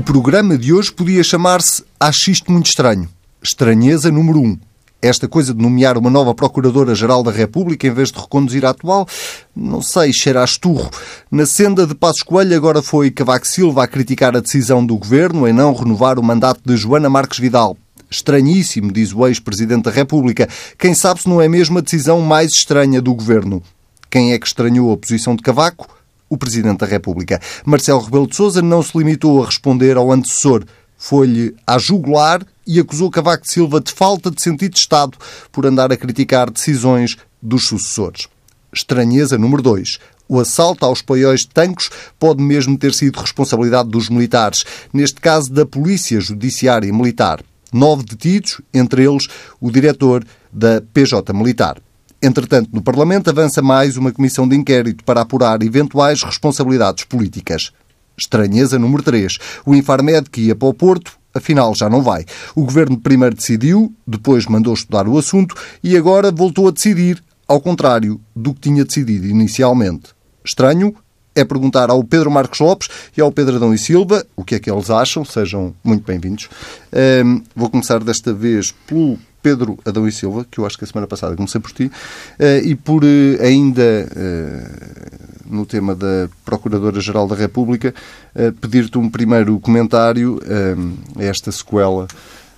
O programa de hoje podia chamar-se Achisto Muito Estranho. Estranheza número 1. Um. Esta coisa de nomear uma nova Procuradora-Geral da República em vez de reconduzir a atual, não sei, cheira a esturro. Na senda de Passos Coelho agora foi Cavaco Silva a criticar a decisão do Governo em não renovar o mandato de Joana Marques Vidal. Estranhíssimo, diz o ex-Presidente da República. Quem sabe se não é mesmo a decisão mais estranha do Governo. Quem é que estranhou a posição de Cavaco? O Presidente da República. Marcelo Rebelo de Sousa não se limitou a responder ao antecessor. Foi-lhe a jugular e acusou Cavaco Silva de falta de sentido de Estado por andar a criticar decisões dos sucessores. Estranheza número 2. O assalto aos paióis de tanques pode mesmo ter sido responsabilidade dos militares, neste caso da Polícia Judiciária Militar. Nove detidos, entre eles o diretor da PJ Militar. Entretanto, no Parlamento avança mais uma comissão de inquérito para apurar eventuais responsabilidades políticas. Estranheza número 3. O Infarmed que ia para o Porto, afinal já não vai. O governo primeiro decidiu, depois mandou estudar o assunto e agora voltou a decidir, ao contrário do que tinha decidido inicialmente. Estranho é perguntar ao Pedro Marcos Lopes e ao Pedro Adão e Silva o que é que eles acham. Sejam muito bem-vindos. Um, vou começar desta vez pelo Pedro Adão e Silva, que eu acho que a semana passada comecei por ti, uh, e por uh, ainda uh, no tema da Procuradora-Geral da República, pedir-te um primeiro comentário a esta sequela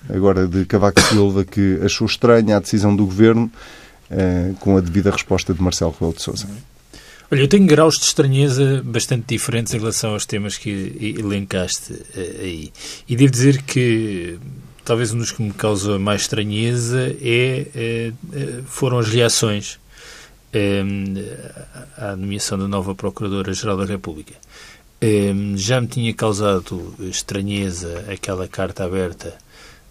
agora de Cavaco Silva, que achou estranha a decisão do Governo com a devida resposta de Marcelo Rebelo de Sousa. Olha, eu tenho graus de estranheza bastante diferentes em relação aos temas que elencaste aí. E devo dizer que talvez um dos que me causa mais estranheza é, é, é foram as reações é, à nomeação da nova Procuradora-Geral da República. É, já me tinha causado estranheza aquela carta aberta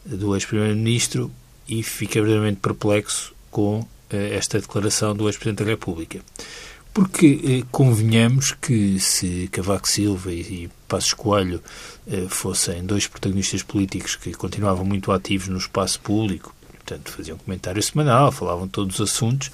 do ex-primeiro-ministro e fiquei verdadeiramente perplexo com é, esta declaração do ex-presidente da República. Porque eh, convenhamos que se Cavaco Silva e Passos Coelho eh, fossem dois protagonistas políticos que continuavam muito ativos no espaço público, portanto faziam comentário semanal, falavam todos os assuntos,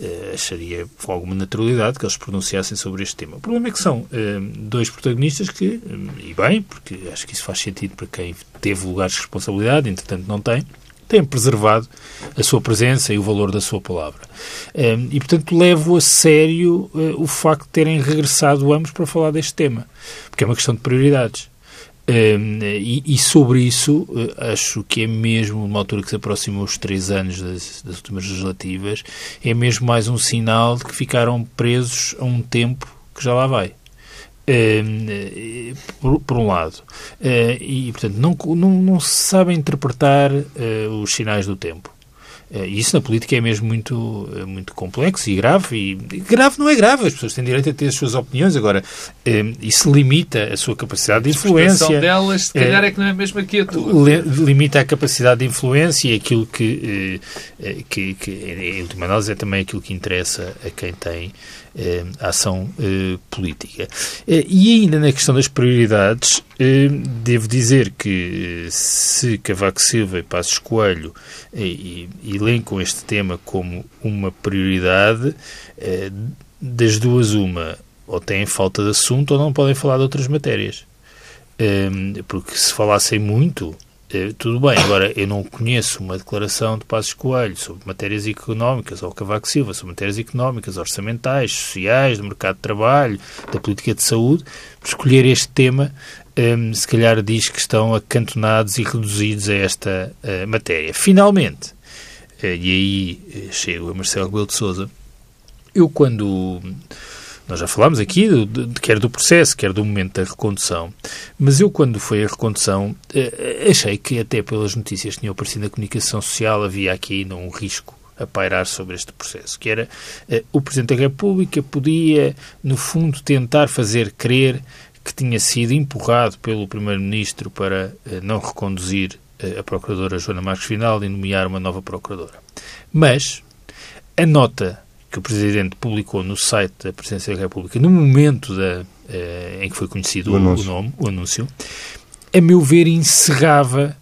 eh, acharia alguma naturalidade que eles pronunciassem sobre este tema. O problema é que são eh, dois protagonistas que, e bem, porque acho que isso faz sentido para quem teve lugares de responsabilidade, entretanto não tem, têm preservado a sua presença e o valor da sua palavra. Ehm, e, portanto, levo a sério eh, o facto de terem regressado ambos para falar deste tema, porque é uma questão de prioridades. Ehm, e, e, sobre isso, eh, acho que é mesmo, numa altura que se aproximou os três anos das, das últimas legislativas, é mesmo mais um sinal de que ficaram presos a um tempo que já lá vai. Uh, por, por, um lado. Uh, e, portanto, não, não, não se sabe interpretar uh, os sinais do tempo. Uh, isso na política é mesmo muito, muito complexo e grave. E, grave não é grave, as pessoas têm direito a ter as suas opiniões. Agora, isso limita a sua capacidade de influência. A delas, se calhar, é que não é mesmo aqui a tua. Limita a capacidade de influência e aquilo que, que, que, em última análise, é também aquilo que interessa a quem tem eh, ação eh, política. Eh, e ainda na questão das prioridades, devo dizer que se Cavaco Silva e Passos Coelho elencam este tema como uma prioridade, das duas uma, ou têm falta de assunto ou não podem falar de outras matérias. Porque se falassem muito, tudo bem, agora eu não conheço uma declaração de Passos Coelho sobre matérias económicas, ou Cavaco Silva, sobre matérias económicas, orçamentais, sociais, do mercado de trabalho, da política de saúde. Por escolher este tema, um, ehm, se calhar diz que estão acantonados e reduzidos a esta uh, matéria. Finalmente, uh, e aí uh, chego a Marcelo Rebelo de Sousa, eu quando nós já falámos aqui, de, quer do processo, quer do momento da recondução, mas eu, quando foi a recondução, eh, achei que, até pelas notícias que tinham aparecido na comunicação social, havia aqui ainda um risco a pairar sobre este processo, que era eh, o Presidente da República podia, no fundo, tentar fazer crer que tinha sido empurrado pelo Primeiro-Ministro para eh, não reconduzir a Procuradora Joana Marques Final e nomear uma nova Procuradora. Mas a nota que o Presidente publicou no site da Presidência da República, no momento da, eh, em que foi conhecido o, o, nome, o anúncio, a meu ver, encerrava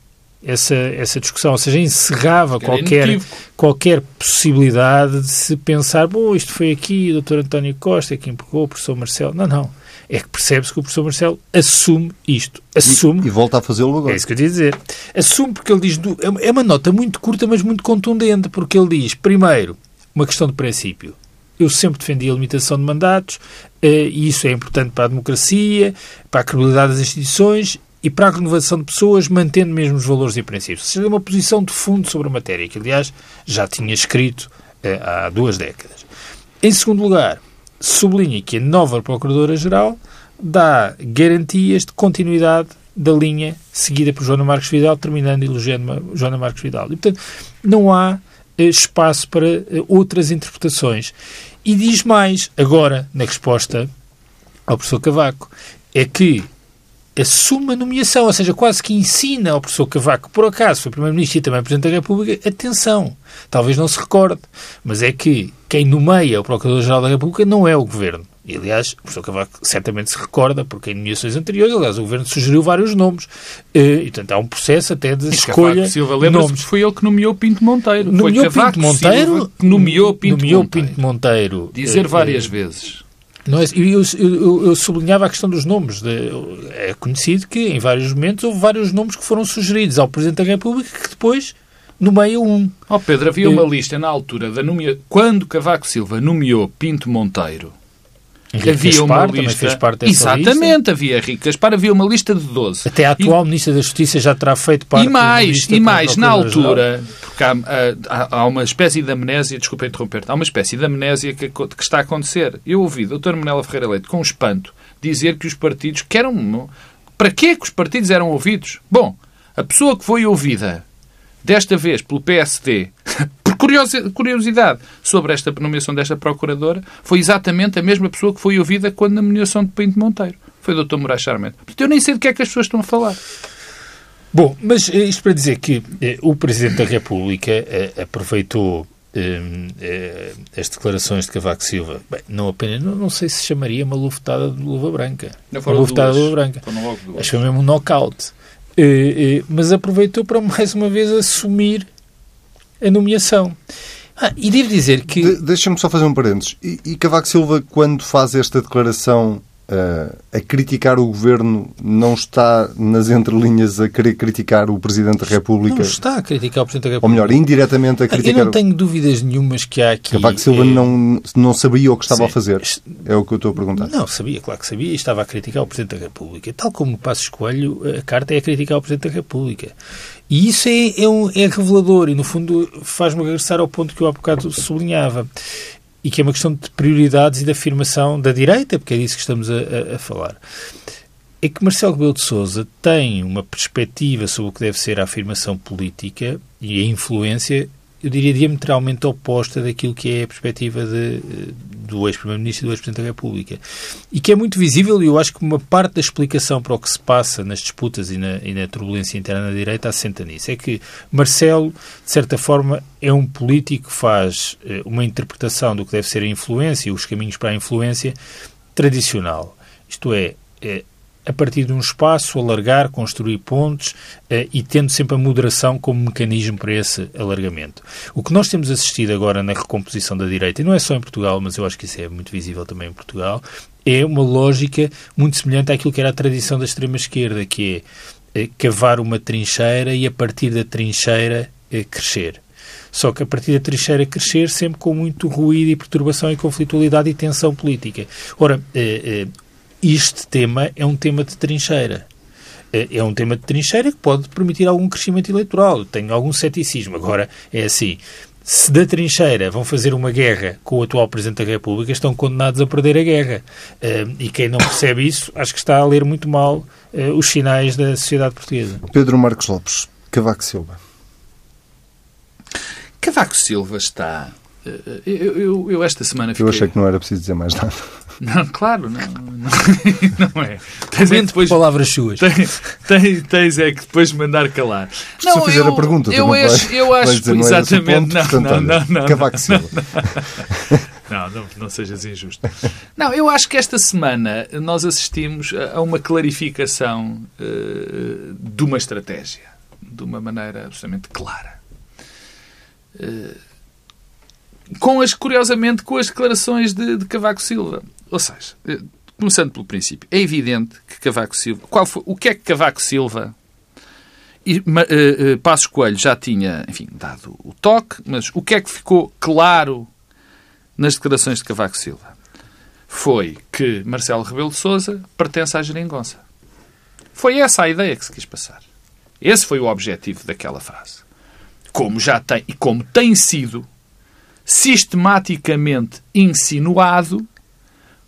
essa, essa discussão, ou seja, encerrava qualquer, qualquer possibilidade de se pensar, bom, isto foi aqui, o Dr. António Costa que empurrou o professor Marcelo. Não, não. É que percebe-se que o professor Marcelo assume isto. Assume. E, e volta a fazê-lo agora. É isso que eu ia dizer. Assume porque ele diz. É uma nota muito curta, mas muito contundente, porque ele diz, primeiro, uma questão de princípio. Eu sempre defendi a limitação de mandatos, eh, e isso é importante para a democracia, para a credibilidade das instituições e para a renovação de pessoas, mantendo mesmo os valores e princípios. Seja, uma posição de fundo sobre a matéria, que aliás já tinha escrito eh, há duas décadas. Em segundo lugar, sublinha que a nova Procuradora-Geral dá garantias de continuidade da linha seguida por Joana Marques Vidal, terminando elogiando Joana Marques Vidal. E, portanto, não há espaço para eh, outras interpretações. E diz mais, agora, na resposta ao professor Cavaco, é que assume a nomeação, ou seja, quase que ensina ao professor Cavaco, por acaso foi Primeiro-Ministro e também Presidente da República, atenção, talvez não se recorde, mas é que quem nomeia o Procurador-Geral da República não é o Governo. E, aliás, o professor Cavaco certamente se recorda, porque em nomeações anteriores, aliás, o Governo sugeriu vários nomes. E, portanto, há um processo até de e escolha Cavaco Silva, lembra-se foi ele que nomeou Pinto Monteiro. Nomeou foi Cavaco Pinto Monteiro, Silva que nomeou Pinto nomeou Monteiro. Pinto Monteiro. Dizer várias vezes não é, eu, eu, eu, sublinhava a questão dos nomes. De, é conhecido que em vários momentos houve vários nomes que foram sugeridos ao Presidente da República que depois nomeia um. Ó oh Pedro, havia uma lista na altura da nomeação. Quando Cavaco Silva nomeou Pinto Monteiro Henrique havia Gaspar, uma lista. Fez parte dessa Exatamente, lista. havia Henrique Gaspar, havia uma lista de 12. Até a atual e... Ministra da Justiça já terá feito parte E mais, e mais, na altura, porque há, há, há, uma espécie de amnésia, desculpa interromper-te, há uma espécie de amnésia que, que está a acontecer. Eu ouvi o Dr. Manela Ferreira Leite, com espanto, dizer que os partidos, que eram. Para que que os partidos eram ouvidos? Bom, a pessoa que foi ouvida desta vez pelo PSD curiosidade sobre esta nomeação desta procuradora, foi exatamente a mesma pessoa que foi ouvida quando na nomeação de Pinto Monteiro. Foi o Dr. Moraes Charmente. Portanto, eu nem sei do que é que as pessoas estão a falar. Bom, mas eh, isto para dizer que eh, o Presidente da República eh, aproveitou eh, eh, as declarações de Cavaco Silva, bem, não apenas, não, não, sei se chamaria uma lufetada de luva branca. Não uma lufetada de luva branca. Acho que foi mesmo um knockout. Eh, mas aproveitou para mais uma vez assumir a nomeação. Ah, e devo dizer que. De, Deixa-me só fazer um parênteses. E, e Cavaco Silva, quando faz esta declaração Uh, a criticar o governo não está nas entrelinhas a querer criticar o Presidente da República? Não está a criticar o Presidente da República. Ou melhor, indiretamente a criticar... Eu não tenho dúvidas nenhumas que há aqui... Cavaco Silva é... não, não sabia o que estava Sim. a fazer. É o que eu estou a perguntar. Não, sabia, claro que sabia e estava a criticar o Presidente da República. Tal como no Passo Escolho, a carta é a criticar o Presidente da República. E isso é, é, um, é revelador e, no fundo, faz-me regressar ao ponto que eu há bocado sublinhava e que é uma questão de prioridades e de afirmação da direita, porque é disso que estamos a, a, a falar. É que Marcelo Rebelo de Sousa tem uma perspectiva sobre o que deve ser a afirmação política e a influência eu diria, diametralmente oposta daquilo que é a perspectiva de, do ex-Primeiro-Ministro e do ex-Presidente da República. E que é muito visível, e eu acho que uma parte da explicação para o que se passa nas disputas e na, e na turbulência interna da direita assenta nisso. É que Marcelo, de certa forma, é um político que faz eh, uma interpretação do que deve ser a influência, os caminhos para a influência, tradicional. Isto é, é a partir de um espaço, alargar, construir pontes uh, e tendo sempre a moderação como mecanismo para esse alargamento. O que nós temos assistido agora na recomposição da direita, e não é só em Portugal, mas eu acho que isso é muito visível também em Portugal, é uma lógica muito semelhante àquilo que era a tradição da extrema-esquerda, que é uh, cavar uma trincheira e a partir da trincheira uh, crescer. Só que a partir da trincheira crescer sempre com muito ruído e perturbação e conflitualidade e tensão política. Ora, este tema é um tema de trincheira. É, é um tema de trincheira que pode permitir algum crescimento eleitoral. Tenho algum ceticismo. Agora, é assim, se da trincheira vão fazer uma guerra com o atual Presidente da República, estão condenados a perder a guerra. E quem não percebe isso, acho que está a ler muito mal eh, os sinais da sociedade portuguesa. Pedro Marcos Lopes, Cavaco Silva. Cavaco Silva está. Eh, eh, eu, eu, eu esta semana fiquei... Eu achei que não era preciso dizer mais nada. Não, claro, não, não, não é. Tens é depois palavras suas. Tens, tens, tens, é que depois mandar calar. Não, Se eu fizer a pergunta, eu acho, eu acho dizer, exatamente. Não, ponto, não, não, não, Cavaco Silva. Não, não, não sejas injusto. Não, eu acho que esta semana nós assistimos a uma clarificação uh, de uma estratégia de uma maneira absolutamente clara. Uh, com as, curiosamente, com as declarações de, de Cavaco Silva. Ou seja, uh, começando pelo princípio, é evidente que Cavaco Silva. Qual foi, o que é que Cavaco Silva e uh, uh, Passos Coelho já tinha, enfim, dado o toque, mas o que é que ficou claro nas declarações de Cavaco Silva? Foi que Marcelo Rebelo de Sousa pertence à geringonça. Foi essa a ideia que se quis passar. Esse foi o objetivo daquela frase. Como já tem e como tem sido sistematicamente insinuado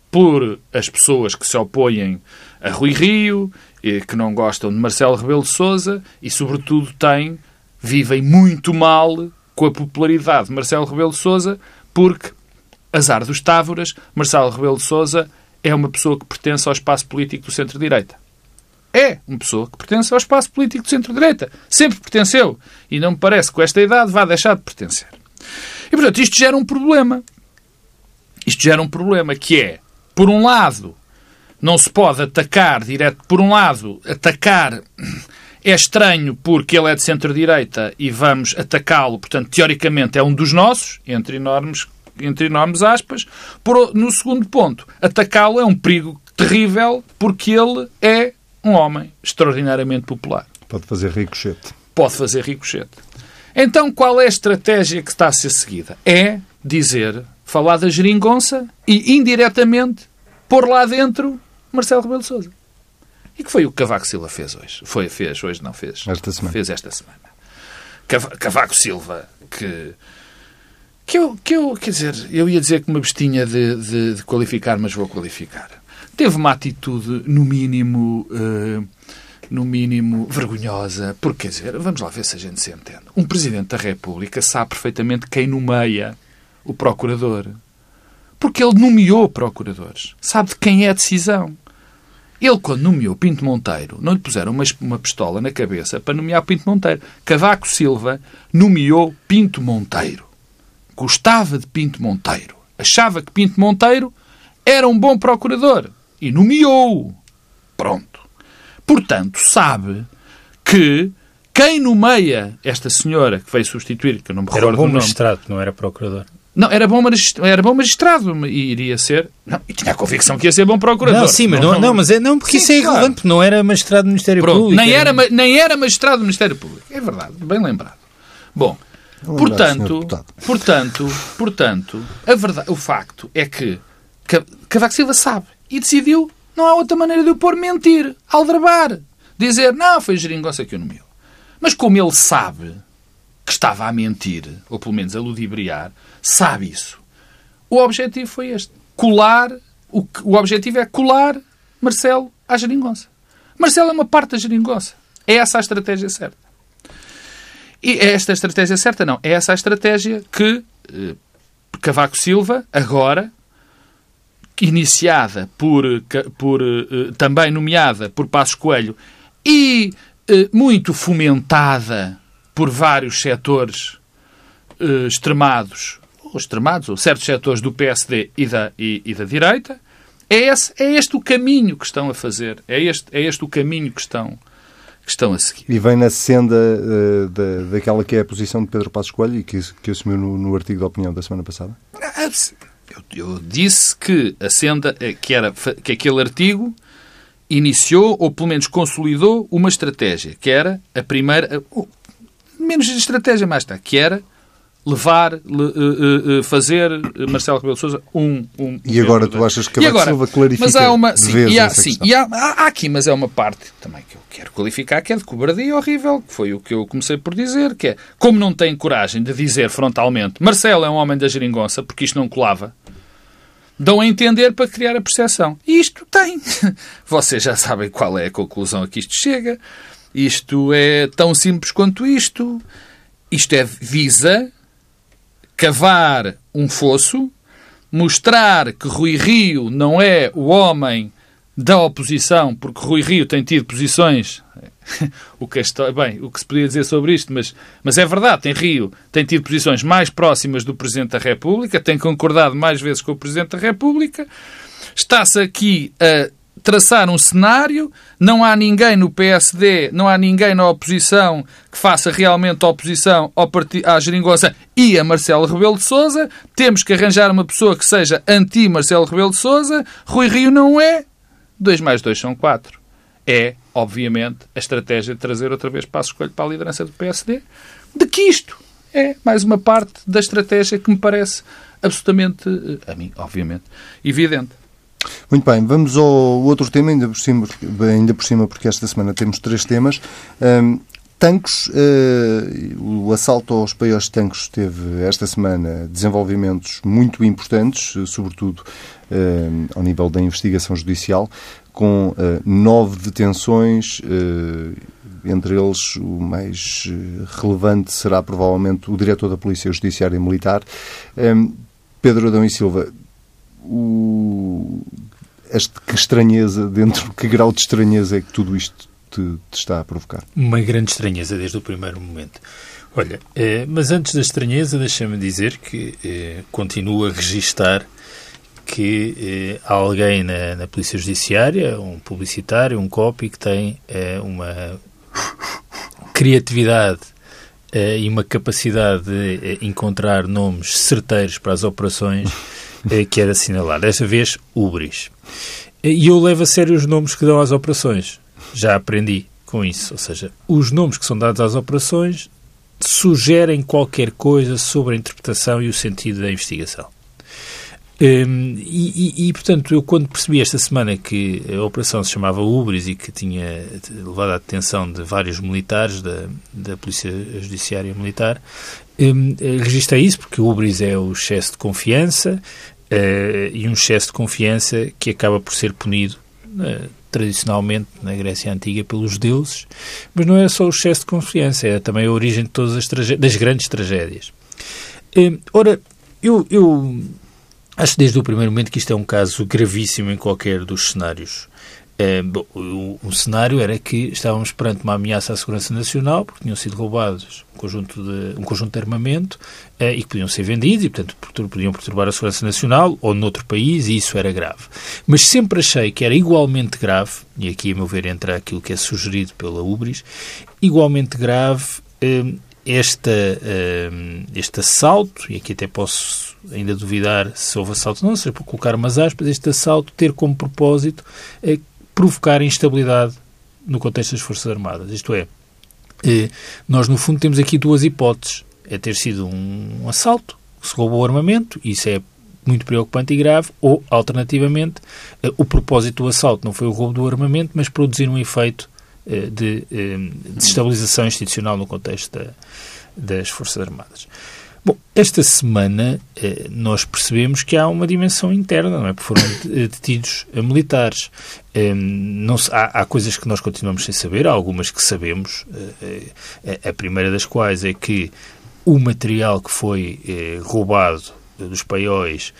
por as pessoas que se opõem a Rui Rio, que não gostam de Marcelo Rebelo de Sousa e, sobretudo, têm, vivem muito mal com a popularidade de Marcelo Rebelo de Sousa, porque, azar dos távoras, Marcelo Rebelo de Sousa é uma pessoa que pertence ao espaço político do centro-direita. É uma pessoa que pertence ao espaço político do centro-direita. Sempre pertenceu. E não me parece que com esta idade vá deixar de pertencer. E, portanto, isto gera um problema. Isto gera um problema que é, por um lado, não se pode atacar direto. Por um lado, atacar é estranho porque ele é de centro-direita e vamos atacá-lo, portanto, teoricamente é um dos nossos, entre enormes, entre enormes aspas. Por, no segundo ponto, atacá-lo é um perigo terrível porque ele é um homem extraordinariamente popular. Pode fazer ricochete. Pode fazer ricochete. Então, qual é a estratégia que está a ser seguida? É dizer, falar da geringonça e, indiretamente, pôr lá dentro Marcelo Rebelo de Sousa. E que foi o que Cavaco Silva fez hoje? Foi, fez, hoje não fez. Esta semana. Fez esta semana. Cavaco Silva, que. Que eu, que eu, quer dizer, eu ia dizer que uma bestinha de, de, de qualificar, mas vou qualificar. Teve uma atitude, no mínimo, uh, no mínimo, vergonhosa. Porque, quer dizer, vamos lá ver se a gente se entende. Um Presidente da República sabe perfeitamente quem nomeia o Procurador. Porque ele nomeou procuradores. Sabe de quem é a decisão. Ele, quando nomeou Pinto Monteiro, não lhe puseram uma, uma pistola na cabeça para nomear Pinto Monteiro. Cavaco Silva nomeou Pinto Monteiro. Gostava de Pinto Monteiro. Achava que Pinto Monteiro era um bom procurador. E nomeou. Pronto. Portanto, sabe que quem nomeia esta senhora que veio substituir, que eu não me recordo era bom do nome... magistrado, não era procurador. Não, era bom, magistrado, era bom magistrado e iria ser. Não, e tinha a convicção que ia ser bom procurador. Não, sim, mas não, não, não mas é, não porque sim, isso é claro. irrelevante, porque não era magistrado do Ministério Pronto, Público. Nem era, era, nem era magistrado do Ministério Público. É verdade, bem lembrado. Bom, portanto, portanto, portanto, a verdade, o facto é que Cavaco Silva sabe e decidiu, não há outra maneira de o pôr mentir, aldrabar, dizer, não, foi geringonça que o nomeou. Mas como ele sabe que estava a mentir, ou pelo menos a ludibriar, sabe isso. O objetivo foi este. Colar. O, o objetivo é colar Marcelo à geringonça. Marcelo é uma parte da geringonça. É essa a estratégia certa. E é esta estratégia certa? Não. É essa a estratégia que eh, Cavaco Silva, agora, iniciada por, por eh, também nomeada por Passos Coelho e eh, muito fomentada por vários setores eh, extremados ou extremados, ou certos setores do PSD e da, e, e da direita, é, esse, é este o caminho que estão a fazer. É este, é este o caminho que estão, que estão a seguir. E vem na senda uh, da, daquela que é a posição de Pedro Passos Coelho e que, que assumiu no, no artigo de opinião da semana passada? Eu, disse que a senda, eh, que, era, que aquele artigo iniciou, ou pelo menos consolidou, uma estratégia, que era a primeira, menos estratégia mais está, que era levar, le, uh, uh, fazer Marcelo Rebelo de Sousa um, um E agora tu achas que Cavaco Silva clarifica mas há uma, sim, e há, sim, e há, há, aqui, mas é uma parte também que eu quero qualificar, que é de cobardia horrível, que foi o que eu comecei por dizer, que é, como não tem coragem de dizer frontalmente Marcelo é um homem da geringonça, porque isto não colava, dão a entender para criar a percepção. E isto tem. Vocês já sabem qual é a conclusão a que isto chega. Isto é tão simples quanto isto. Isto é visa cavar um fosso, mostrar que Rui Rio não é o homem da oposição, porque Rui Rio tem tido posições. o que, é, bem, o que se podia dizer sobre isto, mas, mas é verdade, tem Rio tem tido posições mais próximas do Presidente da República, tem concordado mais vezes com o Presidente da República, está-se aqui a traçar um cenário, não há ninguém no PSD, não há ninguém na oposição que faça realmente oposição ao partido, à geringonça e a Marcelo Rebelo de Sousa. Temos que arranjar uma pessoa que seja anti-Marcelo Rebelo de Sousa. Rui Rio não é. 2 mais 2 são 4. É, obviamente, a estratégia de trazer outra vez Passo Escolho para a liderança do PSD. De que isto é mais uma parte da estratégia que me parece absolutamente, eh, a mim, obviamente, evidente. Muito bem, vamos ao outro tema, ainda por cima, ainda por cima porque esta semana temos três temas. Um, Tancos, uh, o assalto aos paióis de Tancos teve esta semana desenvolvimentos muito importantes, sobretudo uh, ao nível da investigação judicial, com uh, nove detenções, entre eles o mais relevante será provavelmente o diretor da Polícia Judiciária Militar. Um, Pedro Adão e Silva, o, este, que estranheza, dentro que grau de estranheza é que tudo isto te, te está a provocar? Uma grande estranheza desde o primeiro momento. Olha, eh, mas antes da estranheza, deixa-me dizer que eh, continuo a registar que eh, há alguém na, na, Polícia Judiciária, um publicitário, um copy, que tem eh, uma criatividade e uma capacidade de encontrar nomes certeiros para as operações que era assinalado. Desta vez, Ubris. E eu levo a sério os nomes que dão às operações. Já aprendi com isso. Ou seja, os nomes que são dados às operações sugerem qualquer coisa sobre a interpretação e o sentido da investigação. Um, e, e, e, portanto, eu quando percebi esta semana que a operação se chamava Ubris e que tinha levado a detenção de vários militares da, da Polícia Judiciária Militar, um, registrei isso porque o Ubris é o excesso de confiança uh, e um excesso de confiança que acaba por ser punido uh, tradicionalmente na Grécia Antiga pelos deuses, mas não é só o excesso de confiança, é também a origem de todas as das grandes tragédias. Um, ora, eu, eu acho desde o primeiro momento que isto é um caso gravíssimo em qualquer dos cenários é, bom, o, o, cenário era que estávamos perante uma ameaça à segurança nacional, porque tinham sido roubados um conjunto de, um conjunto de armamento é, e que podiam ser vendidos e, portanto, podiam perturbar a segurança nacional ou noutro país, e isso era grave. Mas sempre achei que era igualmente grave, e aqui, a meu ver, entra aquilo que é sugerido pela Ubris, igualmente grave é, esta, este assalto, e aqui até posso ainda duvidar se houve assalto, não sei por colocar umas aspas, este assalto ter como propósito provocar instabilidade no contexto das Forças Armadas. Isto é, eh, nós no fundo temos aqui duas hipóteses. É ter sido um assalto, se roubou armamento, isso é muito preocupante e grave, ou, alternativamente, eh, o propósito do assalto não foi o roubo do armamento, mas produzir um efeito eh, de desestabilização institucional no contexto da, das Forças Armadas. Bom, esta semana eh, nós percebemos que há uma dimensão interna, não é? Porque foram detidos militares. Eh, não há, há, coisas que nós continuamos sem saber, há algumas que sabemos. Eh, a primeira das quais é que o material que foi roubado dos paióis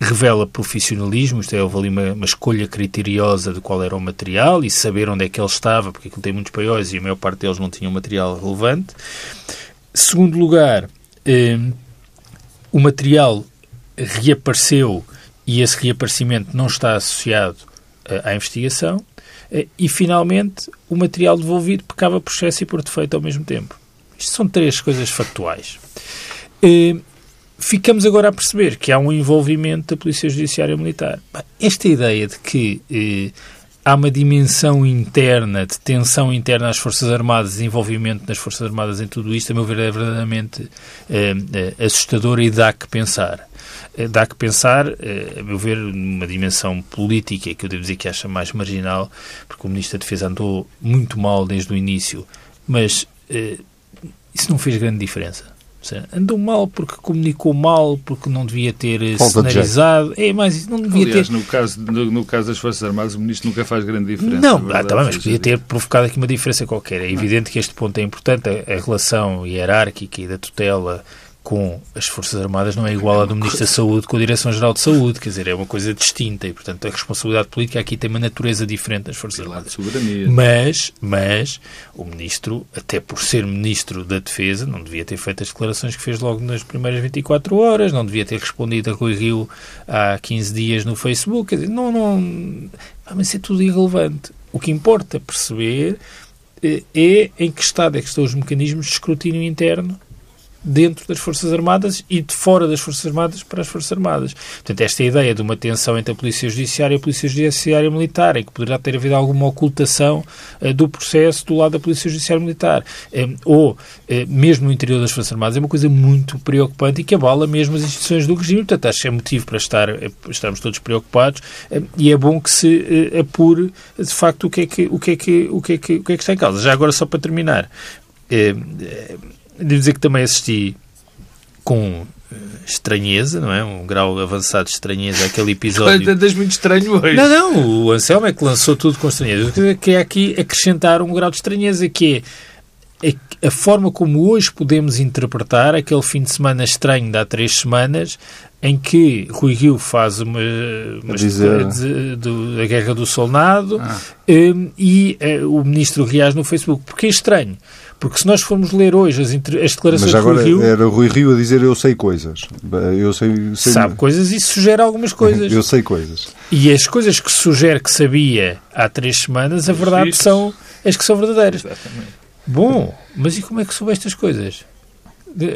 revela profissionalismo, isto é, houve ali uma, uma, escolha criteriosa de qual era o material e saber onde é que ele estava, porque aquilo tem muitos paióis e a maior parte deles não tinham material relevante. Segundo lugar, Ehm, o material reapareceu e esse reaparecimento não está associado uh, à investigação. Uh, e, finalmente, o material devolvido pecava por excesso e por defeito ao mesmo tempo. Isto são três coisas factuais. Ficamos agora a perceber que há um envolvimento da Polícia Judiciária Militar. Esta ideia de que há uma dimensão interna, de tensão interna às Forças Armadas, desenvolvimento das Forças Armadas em tudo isto, a meu ver, é verdadeiramente eh, assustador e dá que pensar. Eh, dá que pensar, a meu ver, numa dimensão política, que eu devo dizer que acha mais marginal, porque o Ministro da Defesa andou muito mal desde o início, mas isso não fez grande diferença andou mal porque comunicou mal, porque não devia ter eh, Falta cenarizado. É, mas não devia Aliás, ter. No caso, no, no, caso das Forças Armadas, o ministro nunca faz grande diferença. Não, ah, tá bem, mas podia ter provocado aqui uma diferença qualquer. É evidente que este ponto é importante, a, a relação hierárquica e da tutela com as Forças Armadas não é igual à do Ministro da Saúde com a Direção-Geral de Saúde, quer dizer, é uma coisa distinta e, portanto, a responsabilidade política aqui tem uma natureza diferente das Forças Armadas. Mas, mas, o Ministro, até por ser Ministro da Defesa, não devia ter feito as declarações que fez logo nas primeiras 24 horas, não devia ter respondido a Rui Rio há 15 dias no Facebook, quer dizer, não, não, mas é tudo irrelevante. O que importa perceber eh, é em que estado é que estão os mecanismos de escrutínio interno dentro das Forças Armadas e de fora das Forças Armadas para as Forças Armadas. Portanto, esta ideia de uma tensão entre a Polícia Judiciária e a Polícia Judiciária Militar, em que poderá ter havido alguma ocultação uh, do processo do lado da Polícia Judiciária Militar, um, ou uh, mesmo no interior das Forças Armadas, é uma coisa muito preocupante e que abala mesmo as instituições do regime. Portanto, acho que é motivo para estar, uh, estarmos todos preocupados e é bom que se apure, de facto, o que é que, o que, é que, o que, é que, o que, é que está em causa. Já agora, só para terminar, devo dizer que também assisti com eh, estranheza, não é? Um grau avançado de estranheza aquele episódio. Andas muito estranho hoje. Não, não, o Anselmo é que lançou tudo com estranheza. Eu queria aqui acrescentar um grau de estranheza que é a forma como hoje podemos interpretar aquele fim de semana estranho de há três semanas em que Rui Rio faz uma, uma dizer... de, de, da Guerra do Solnado ah. um, e uh, o ministro reage no Facebook. Porque é estranho. Porque se nós formos ler hoje as, as declarações Mas agora de Rui Rio... era Rui Rio a dizer eu sei coisas. Eu sei, sei... Sabe coisas e sugere algumas coisas. eu sei coisas. E as coisas que sugere que sabia há três semanas, a verdade são as que são verdadeiras. Exatamente. Bom, mas e como é que soube estas coisas?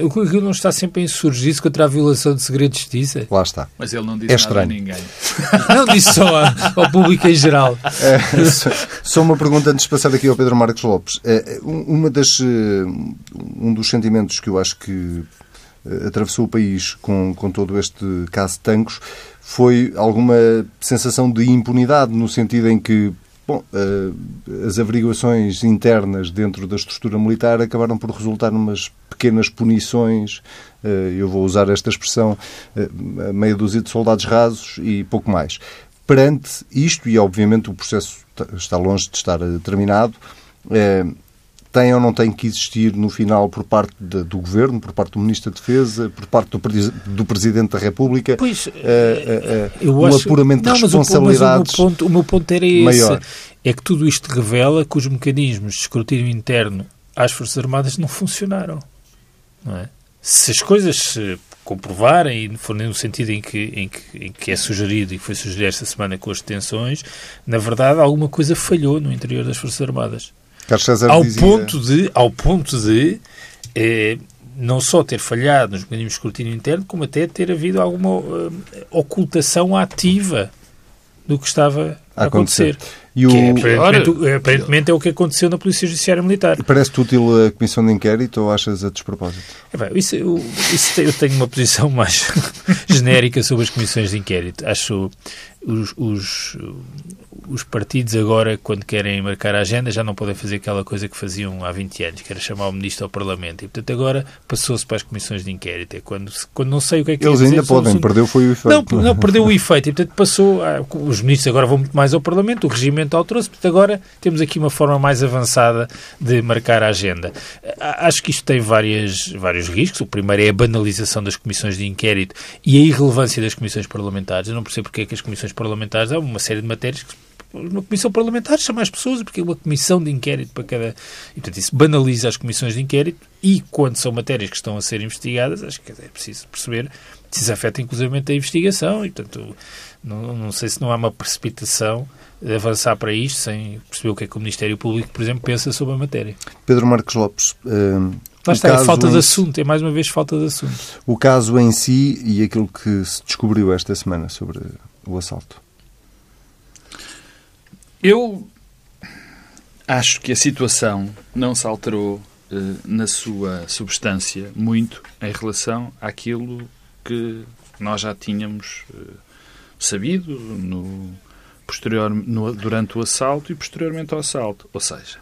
O Rui não está sempre a insurgir-se contra a violação de segredo de justiça? Lá está. Mas ele não disse é nada a ninguém. Não disse só ao público em geral. É, só uma pergunta antes de passar aqui ao Pedro Marcos Lopes. É, uma das, eh, um dos sentimentos que eu acho que eh, atravessou o país com, com todo este caso de Tancos foi alguma sensação de impunidade, no sentido em que Bom, eh, as averiguações internas dentro da estrutura militar acabaram por resultar numas pequenas punições, eh, eu vou usar esta expressão, eh, meia dúzia de soldados rasos e pouco mais. Perante isto, e obviamente o processo está longe de estar terminado, tem ou não tem que existir no final por parte de, do Governo, por parte do Ministro da Defesa, por parte do, do Presidente da República, pois, uh, uh, eu um acho... apuramento não, de responsabilidades mas o, meu ponto, o meu ponto era esse. Maior. É que tudo isto revela que os mecanismos de escrutínio interno às Forças Armadas não funcionaram. Não é? Se as coisas se comprovarem e forem no sentido em que, em, que, em que é sugerido e foi sugerido esta semana com as detenções, na verdade alguma coisa falhou no interior das Forças Armadas. Carlos César ao dizia... ponto de, ao ponto de eh, não só ter falhado nos mecanismos de escrutínio interno, como até ter havido alguma uh, ocultação ativa do que estava a acontecer. acontecer. E o... É, aparentemente, aparentemente, é o que aconteceu na Polícia Judiciária Militar. Parece-te útil a comissão de inquérito ou achas a despropósito? É, bem, isso, eu, isso, eu tenho uma posição mais genérica sobre as comissões de inquérito. Acho os, os, os partidos agora, quando querem marcar a agenda, já não podem fazer aquela coisa que faziam há 20 anos, que era chamar o ministro ao Parlamento. E, portanto, agora passou-se para as comissões de inquérito. É quando, quando não sei o que é que Eles ainda podem, perdeu foi o efeito. Não, não perdeu o efeito. E, portanto, passou... A, os ministros agora vão muito mais ao Parlamento, o regimento alterou-se, portanto, agora temos aqui uma forma mais avançada de marcar a agenda. Acho que isto tem várias, vários riscos. O primeiro é a banalização das comissões de inquérito e a irrelevância das comissões parlamentares. Eu não percebo porque é que as comissões parlamentares há uma série de matérias que uma comissão parlamentar chama as pessoas, porque é uma comissão de inquérito para cada. E, portanto, isso banaliza as comissões de inquérito e, quando são matérias que estão a ser investigadas, acho que é preciso perceber se isso afeta inclusivamente a investigação e, portanto, não, não sei se não há uma precipitação de avançar para isto sem perceber o que é que o Ministério Público, por exemplo, pensa sobre a matéria. Pedro Marcos Lopes. Uh, Lá está, é falta de assunto, é mais uma vez falta de assunto. O caso em si e aquilo que se descobriu esta semana sobre o assalto. Eu acho que a situação não se alterou eh, na sua substância muito em relação àquilo que nós já tínhamos eh, sabido no, posterior, no, durante o assalto e posteriormente ao assalto. Ou seja,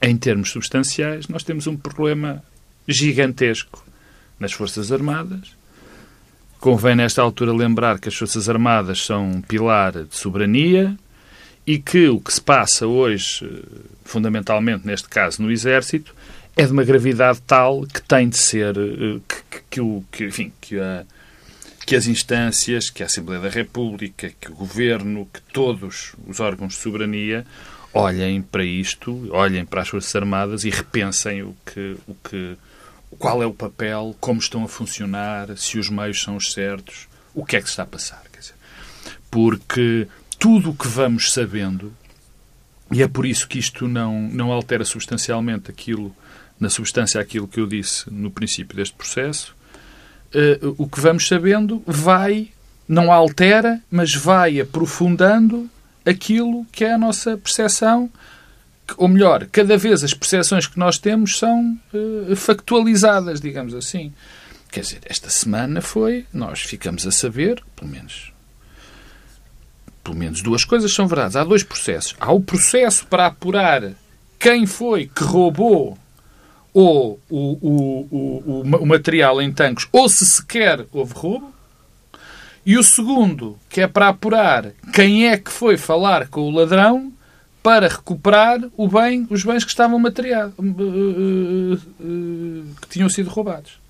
em termos substanciais, nós temos um problema gigantesco nas Forças Armadas. Convém, nesta altura, lembrar que as Forças Armadas são um pilar de soberania, e que o que se passa hoje, fundamentalmente neste caso no Exército, é de uma gravidade tal que tem de ser, eh, que, que, o, que, enfim, que, a, que as instâncias, que a Assembleia da República, que o Governo, que todos os órgãos de soberania olhem para isto, olhem para as Forças Armadas e repensem o que, o que, qual é o papel, como estão a funcionar, se os meios são os certos, o que é que se está a passar. Dizer, porque tudo o que vamos sabendo, e é por isso que isto não, não altera substancialmente aquilo, na substância aquilo que eu disse no princípio deste processo, uh, o que vamos sabendo vai, não altera, mas vai aprofundando aquilo que é a nossa percepção, ou melhor, cada vez as percepções que nós temos são uh, factualizadas, digamos assim. Quer dizer, esta semana foi, nós ficamos a saber, pelo menos, pelo menos duas coisas são verdades. Há dois processos. Há o processo para apurar quem foi que roubou ou o, o, o, o, material em tanques, ou se sequer houve roubo. E o segundo, que é para apurar quem é que foi falar com o ladrão para recuperar o bem, os bens que estavam materiais, eh, eh, eh, que tinham sido roubados.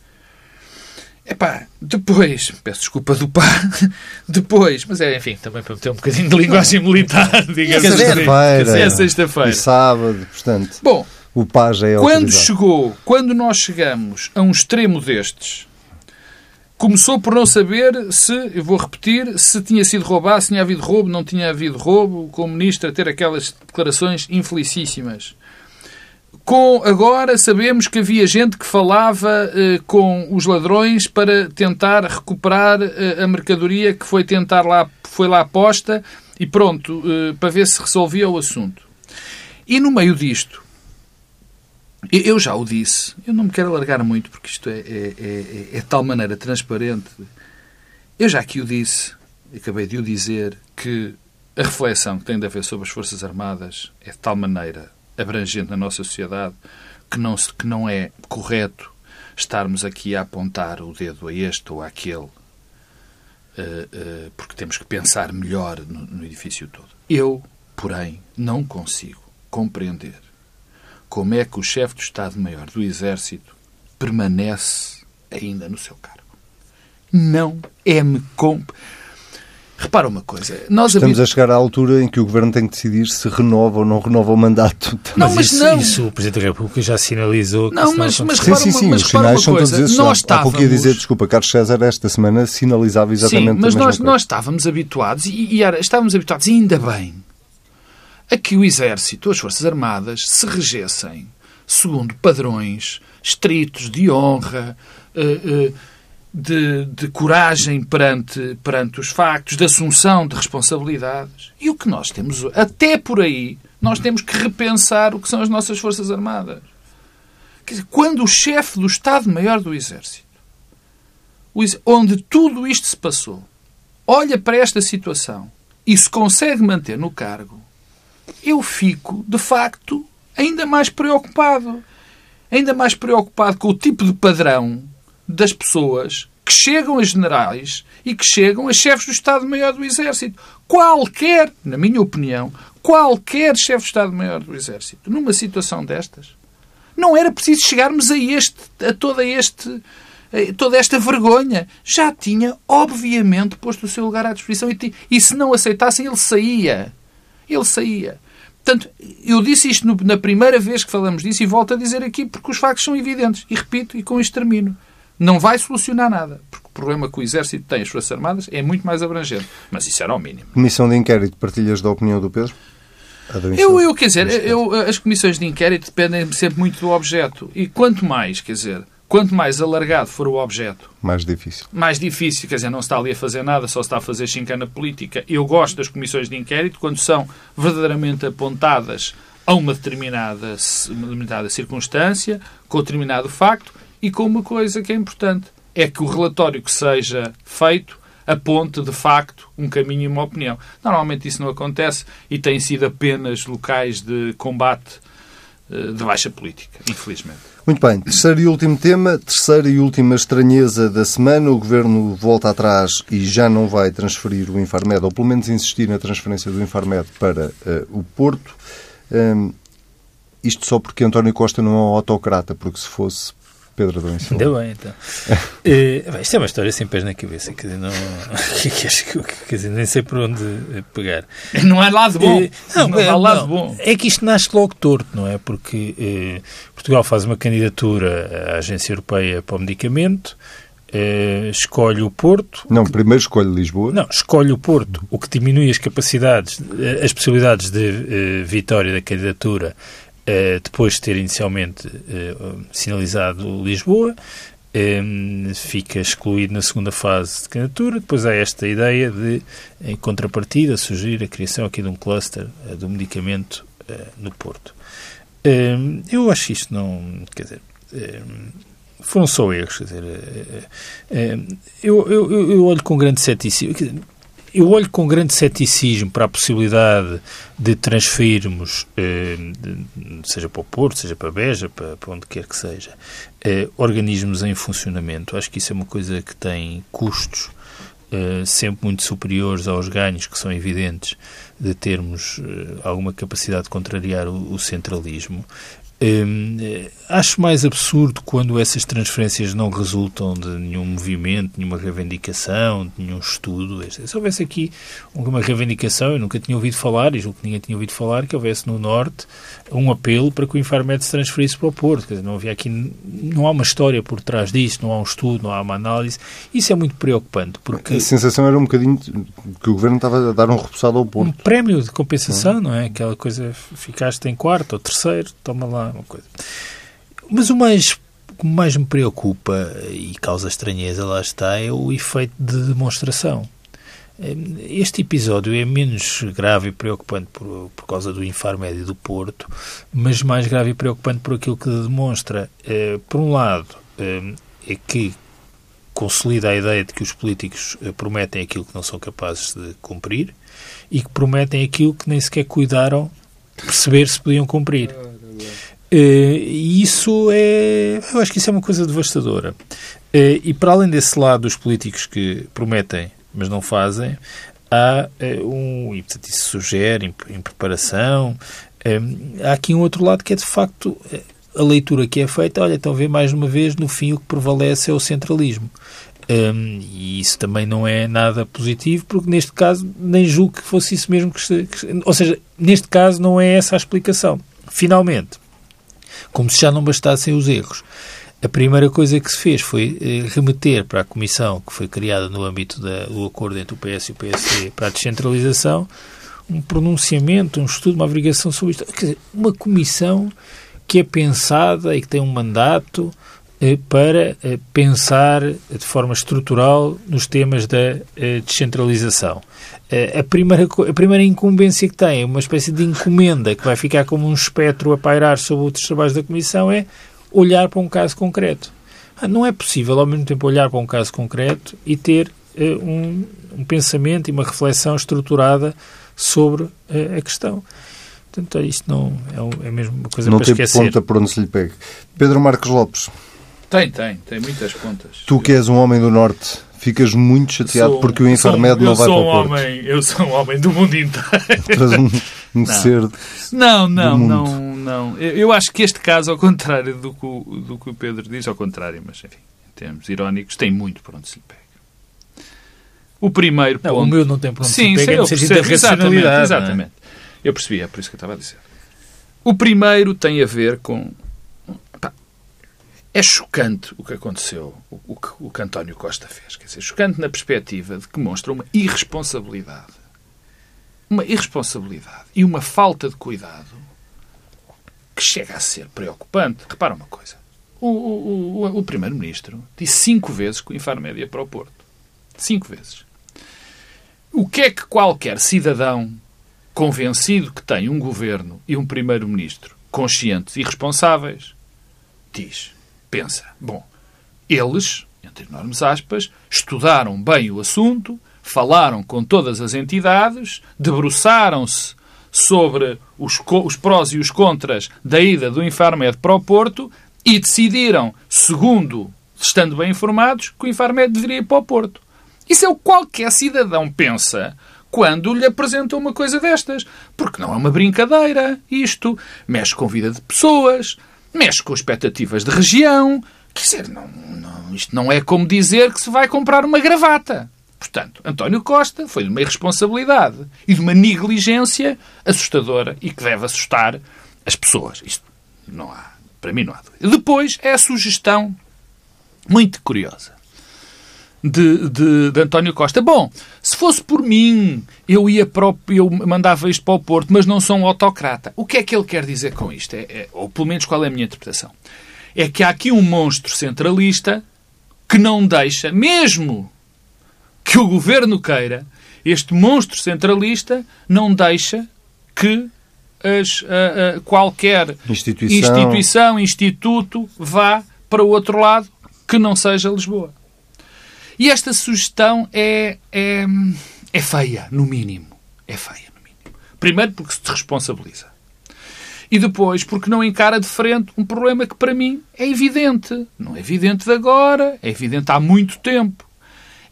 Epá, depois, peço desculpa do pá, depois, mas é, enfim, também para meter um bocadinho de linguagem militar, digamos assim. Sexta-feira. É sexta-feira. E sábado, portanto. Bom, o pá já é quando chegou, quando nós chegamos a um extremo destes, começou por não saber se, eu vou repetir, se tinha sido roubado, se tinha havido roubo, não tinha havido roubo, com o ministro a ter aquelas declarações infelicíssimas. Com, agora sabemos que havia gente que falava eh, com os ladrões para tentar recuperar eh, a mercadoria que foi tentar lá, foi lá posta e pronto, eh, para ver se resolvia o assunto. E no meio disto, eu já o disse, eu não me quero alargar muito porque isto é, é, é, é de tal maneira transparente. Eu já aqui o disse, acabei de o dizer, que a reflexão que tem de haver sobre as Forças Armadas é de tal maneira abrangente na nossa sociedade que não, que não é correto estarmos aqui a apontar o dedo a este ou àquele, uh, uh, porque temos que pensar melhor no, no edifício todo. Eu, porém, não consigo compreender como é que o chefe do Estado-Maior do Exército permanece ainda no seu cargo. Não é-me comp... Repara uma coisa. Nós Estamos a chegar à altura em que o Governo tem que decidir se renova ou não renova o mandato. Não, mas, mas isso, não. isso o Presidente da República já sinalizou. não, mas, mas sim, sim, sim, mas os sinais são coisa. todos esses. Nós Há pouco ia dizer, desculpa, Carlos César esta semana sinalizava exatamente sim, mas a mesma nós, coisa. nós estávamos habituados, e, e era, estávamos habituados, e ainda bem, a que o Exército, as Forças Armadas, se regessem segundo padrões estritos de honra, eh, eh, de, de, coragem perante, perante os factos, de assunção de responsabilidades. E o que nós temos, até por aí, nós temos que repensar o que são as nossas Forças Armadas. Quer dizer, quando o chefe do Estado-Maior do Exército, onde tudo isto se passou, olha para esta situação e se consegue manter no cargo, eu fico, de facto, ainda mais preocupado. Ainda mais preocupado com o tipo de padrão das pessoas que chegam a generais e que chegam a chefes do Estado-Maior do Exército. Qualquer, na minha opinião, qualquer chefe de Estado-Maior do Exército, numa situação destas, não era preciso chegarmos a este, a toda este, toda esta vergonha. Já tinha, obviamente, posto o seu lugar à disposição e, e se não aceitassem, ele saía. Ele saía. Portanto, eu disse isto no, na primeira vez que falamos disso e volto a dizer aqui porque os factos são evidentes. E repito, e com isto termino. Não vai solucionar nada, porque o problema que o Exército tem, as Forças Armadas, é muito mais abrangente. Mas isso era o mínimo. Comissão de inquérito, partilhas da opinião do Pedro? Eu, eu, quer dizer, eu, as comissões de inquérito dependem sempre muito do objeto. E quanto mais, quer dizer, quanto mais alargado for o objeto, mais difícil. Mais difícil, quer dizer, não se está ali a fazer nada, só se está a fazer chincana política. Eu gosto das comissões de inquérito quando são verdadeiramente apontadas a uma determinada, uma determinada circunstância, com determinado facto e com uma coisa que é importante: é que o relatório que seja feito aponte, de facto, um caminho e uma opinião. Normalmente isso não acontece e tem sido apenas locais de combate eh, de baixa política, infelizmente. Muito bem. Terceiro e último tema, terceira e última estranheza da semana. O Governo volta atrás e já não vai transferir o Infarmed, ou pelo menos insistir na transferência do Infarmed para uh, o Porto. Um, isto só porque António Costa não é um autocrata, porque se fosse Pedro Adão Ainda bem, então. uh, isto é uma história sem pés na cabeça, quer dizer, não, quer dizer, nem sei por onde pegar. Não há lado bom. Uh, não, não, há lado não, bom. É que isto nasce logo torto, não é? Porque uh, Portugal faz uma candidatura à Agência Europeia para o Medicamento, Uh, escolhe o Porto. Não, primeiro escolhe Lisboa. Não, escolhe o Porto, o que diminui as capacidades, as possibilidades de uh, vitória da candidatura depois de ter inicialmente sinalizado Lisboa. fica excluído na segunda fase de candidatura. Depois há esta ideia de, em contrapartida, sugerir a criação aqui de um cluster do medicamento no Porto. eu acho isto não. Quer dizer foram só erros. Quer dizer, eu, eu, eu olho com grande ceticismo. Eu olho com grande ceticismo para a possibilidade de transferirmos, eh, seja para o Porto, seja para a Beja, para, para onde quer que seja, eh, organismos em funcionamento. Acho que isso é uma coisa que tem custos eh, sempre muito superiores aos ganhos que são evidentes de termos alguma capacidade de contrariar o, o centralismo. Hum, acho mais absurdo quando essas transferências não resultam de nenhum movimento, nenhuma reivindicação, de nenhum estudo. Se houvesse aqui uma reivindicação, eu nunca tinha ouvido falar, e julgo que ninguém tinha ouvido falar, que houvesse no Norte um apelo para que o Infarmed se transferisse para o Porto. Quer dizer, não havia aqui, não há uma história por trás disto, não há um estudo, não há uma análise. Isso é muito preocupante, porque... A sensação era um bocadinho que o Governo estava a dar um repousado ao Porto. Um prémio de compensação, não é? Aquela coisa, ficaste em quarto ou terceiro, toma lá coisa. Mas o mais o mais me preocupa e causa estranheza, lá está, é o efeito de demonstração. Este episódio é menos grave e preocupante por, por causa do Infarmédio do Porto, mas mais grave e preocupante por aquilo que demonstra. Eh, por um lado, eh, é que consolida a ideia de que os políticos eh, prometem aquilo que não são capazes de cumprir e que prometem aquilo que nem sequer cuidaram perceber se podiam cumprir. E isso é. Eu acho que isso é uma coisa devastadora. E para além desse lado dos políticos que prometem mas não fazem, há uh, um, e portanto isso sugere em, preparação, há aqui um outro lado que é de facto eh, a leitura que é feita, olha, então vê mais uma vez, no fim o que prevalece é o centralismo. Um, e isso também não é nada positivo, porque neste caso nem julgo que fosse isso mesmo que, que Ou seja, neste caso não é essa a explicação. Finalmente, como se já não bastassem os erros, a primeira coisa que se fez foi eh, remeter para a comissão que foi criada no âmbito da, do acordo entre o PS e o PSD para a descentralização um pronunciamento, um estudo, uma averiguação sobre isto. Quer dizer, uma comissão que é pensada e que tem um mandato eh, para eh, pensar de forma estrutural nos temas da descentralização. A primeira, a primeira incumbência que tem, uma espécie de encomenda que vai ficar como um espectro a pairar sobre outros trabalhos da Comissão, é olhar para um caso concreto. Ah, não é possível, ao mesmo tempo, olhar para um caso concreto e ter uh, um, um, pensamento e uma reflexão estruturada sobre uh, a questão. Portanto, isto não é, é mesmo uma coisa não para esquecer. Não tem ponta por onde se lhe pegue. Pedro Marcos Lopes. Tem, tem. Tem muitas pontas. Tu que és um homem do Norte, ficas muito chateado sou, porque o Infarmed não vai para o Porto. Homem, eu sou um homem do mundo inteiro. um, um não. ser Não, não, não, não. Eu, eu, acho que este caso, ao contrário do que, do que o Pedro diz, ao contrário, mas enfim, em termos irónicos, tem muito por onde se lhe pega. O primeiro não, ponto... O meu não tem por onde Sim, se lhe pega, sim, eu exatamente, é? exatamente. É? Eu percebi, é por isso que eu estava a dizer. O primeiro tem a ver com é chocante o que aconteceu, o, que, o que António Costa fez. Quer dizer, chocante na perspectiva de que mostra uma irresponsabilidade. Uma irresponsabilidade e uma falta de cuidado que chega a ser preocupante. Repara uma coisa. O, o, o, o Primeiro-Ministro disse cinco vezes que o Infarmed ia para o Porto. Cinco vezes. O que é que qualquer cidadão convencido que tem um governo e um Primeiro-Ministro conscientes e responsáveis diz? Pensa, bom, eles, entre enormes aspas, estudaram bem o assunto, falaram com todas as entidades, debruçaram-se sobre os, os, prós e os contras da ida do Infarmed para o Porto e decidiram, segundo, estando bem informados, que o Infarmed deveria ir para o Porto. Isso é o que qualquer cidadão pensa quando lhe apresenta uma coisa destas. Porque não é uma brincadeira isto. Mexe com vida de pessoas, mexe com expectativas de região, Quer dizer, não, não, isto não é como dizer que se vai comprar uma gravata. Portanto, António Costa foi de uma irresponsabilidade e de uma negligência assustadora e que deve assustar as pessoas. Isto não há, para mim não há dúvida. Depois é a sugestão muito curiosa de, de, de, António Costa. Bom, se fosse por mim, eu ia para o, eu mandava isto para o Porto, mas não sou um autocrata. O que é que ele quer dizer com isto? É, é, ou pelo menos qual é a minha interpretação? É que há aqui um monstro centralista que não deixa, mesmo que o governo queira, este monstro centralista não deixa que as, a, a, qualquer instituição. instituição, instituto vá para o outro lado que não seja Lisboa. E esta sugestão é, é, é feia, no mínimo. É feia, no mínimo. Primeiro porque se responsabiliza. E depois porque não encara de frente um problema que para mim é evidente. Não é evidente de agora, é evidente há muito tempo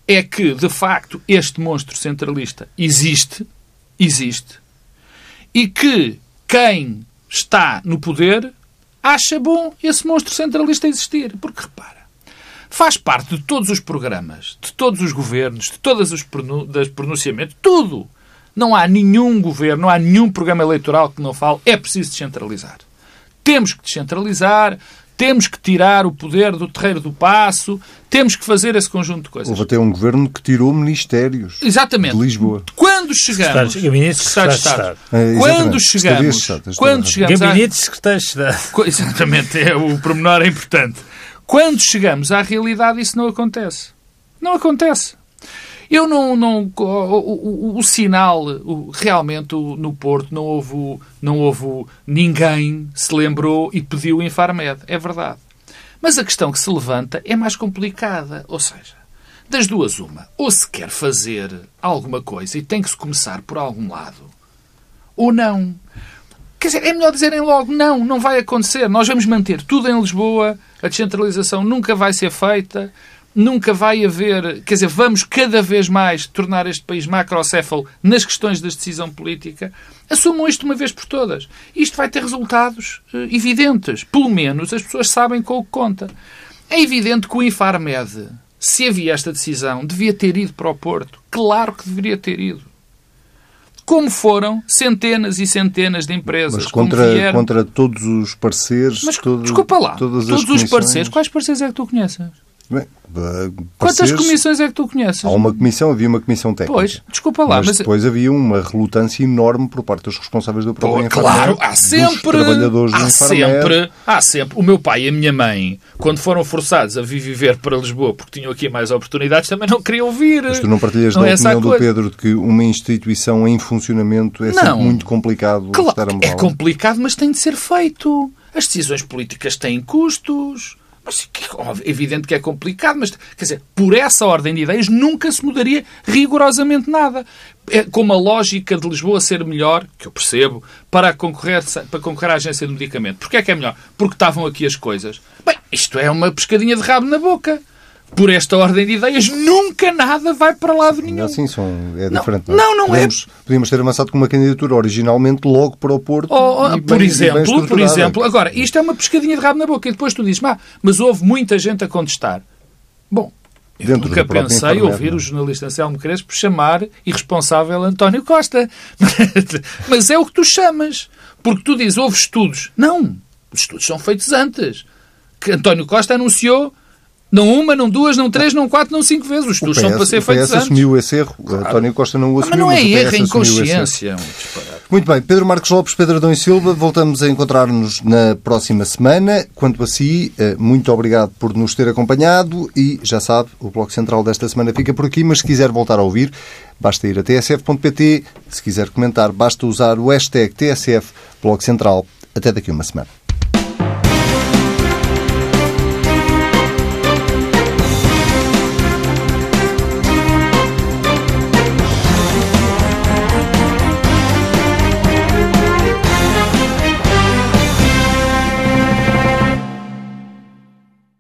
é que, de facto, este monstro centralista existe, existe, e que quem está no poder acha bom esse monstro centralista existir. Porque, repara, faz parte de todos os programas, de todos os governos, de todas os pronunciamentos, tudo. Não há nenhum governo, não há nenhum programa eleitoral que não fale é preciso descentralizar. Temos que descentralizar, temos que tirar o poder do terreiro do passo, temos que fazer esse conjunto de coisas. Houve até um governo que tirou ministérios Exatamente. de Lisboa. Quando chegamos... Gabinete de Secretário de Estado. É, quando chegamos... Quando chegamos Gabinete de Secretário de Estado. Exatamente, é, o pormenor é importante. Quando chegamos à realidade, isso não acontece. Não acontece. Eu não. não o, o, o sinal, o, realmente no Porto não houve, não houve ninguém se lembrou e pediu o Infarmed. É verdade. Mas a questão que se levanta é mais complicada. Ou seja, das duas, uma. Ou se quer fazer alguma coisa e tem que se começar por algum lado, ou não. Quer dizer, é melhor dizerem logo, não, não vai acontecer. Nós vamos manter tudo em Lisboa, a descentralização nunca vai ser feita, nunca vai haver, quer dizer, vamos cada vez mais tornar este país macrocéfalo nas questões da decisão política, assumam isto uma vez por todas. Isto vai ter resultados uh, evidentes. Pelo menos as pessoas sabem com o que conta. É evidente que o Infarmed, se havia esta decisão, devia ter ido para o Porto. Claro que deveria ter ido. Como foram centenas e centenas de empresas. Mas contra, contra todos os pareceres. Mas desculpa lá, todos os pareceres. Quais pareceres é que tu conheces? Bem, Quantas comissões é que tu conheces? Há uma comissão, havia uma comissão técnica. Pois, desculpa lá. Mas, mas... depois havia uma relutância enorme por parte dos responsáveis do próprio Pô, Claro, há sempre. trabalhadores há sempre, há sempre. O meu pai e a minha mãe, quando foram forçados a vir viver para Lisboa porque tinham aqui mais oportunidades, também não queriam vir. Mas tu não partilhas não da é opinião do Pedro de que uma instituição em funcionamento é não. sempre muito complicado claro, estar a mudar? É complicado, mas tem de ser feito. As decisões políticas têm custos. Mas é evidente que é complicado, mas quer dizer, por essa ordem de ideias nunca se mudaria rigorosamente nada. É como a lógica de Lisboa ser melhor, que eu percebo, para concorrer, para concorrer à agência do medicamento. Porquê é que é melhor? Porque estavam aqui as coisas. Bem, isto é uma pescadinha de rabo na boca por esta ordem de ideias, nunca nada vai para lado nenhum. Assim são, é diferente. Não, não, não é. podemos, é. Podíamos ter avançado com uma candidatura originalmente logo para o Porto. Oh, oh, por bem, exemplo, por exemplo, agora, isto é uma pescadinha de rabo na boca e depois tu dizes, ah, mas houve muita gente a contestar. Bom, eu Dentro nunca pensei ouvir o jornalista Anselmo Crespo chamar irresponsável António Costa. mas é o que tu chamas. Porque tu dizes, houve estudos. Não, os estudos são feitos antes. Que António Costa anunciou não uma, não duas, não três, não quatro, não cinco vezes. Os estudos PS, são para ser feitos antes. assumiu esse erro. Claro. António Costa não o assumiu. Mas não é erro, é inconsciência. Muito bem. Pedro Marcos Lopes, Pedro Adão e Silva, voltamos a encontrar-nos na próxima semana. Quanto a si, eh, muito obrigado por nos ter acompanhado e, já sabe, o Bloco Central desta semana fica por aqui, mas se quiser voltar a ouvir, basta ir a tsf.pt. Se quiser comentar, basta usar o hashtag TSF Bloco Central. Até daqui uma semana.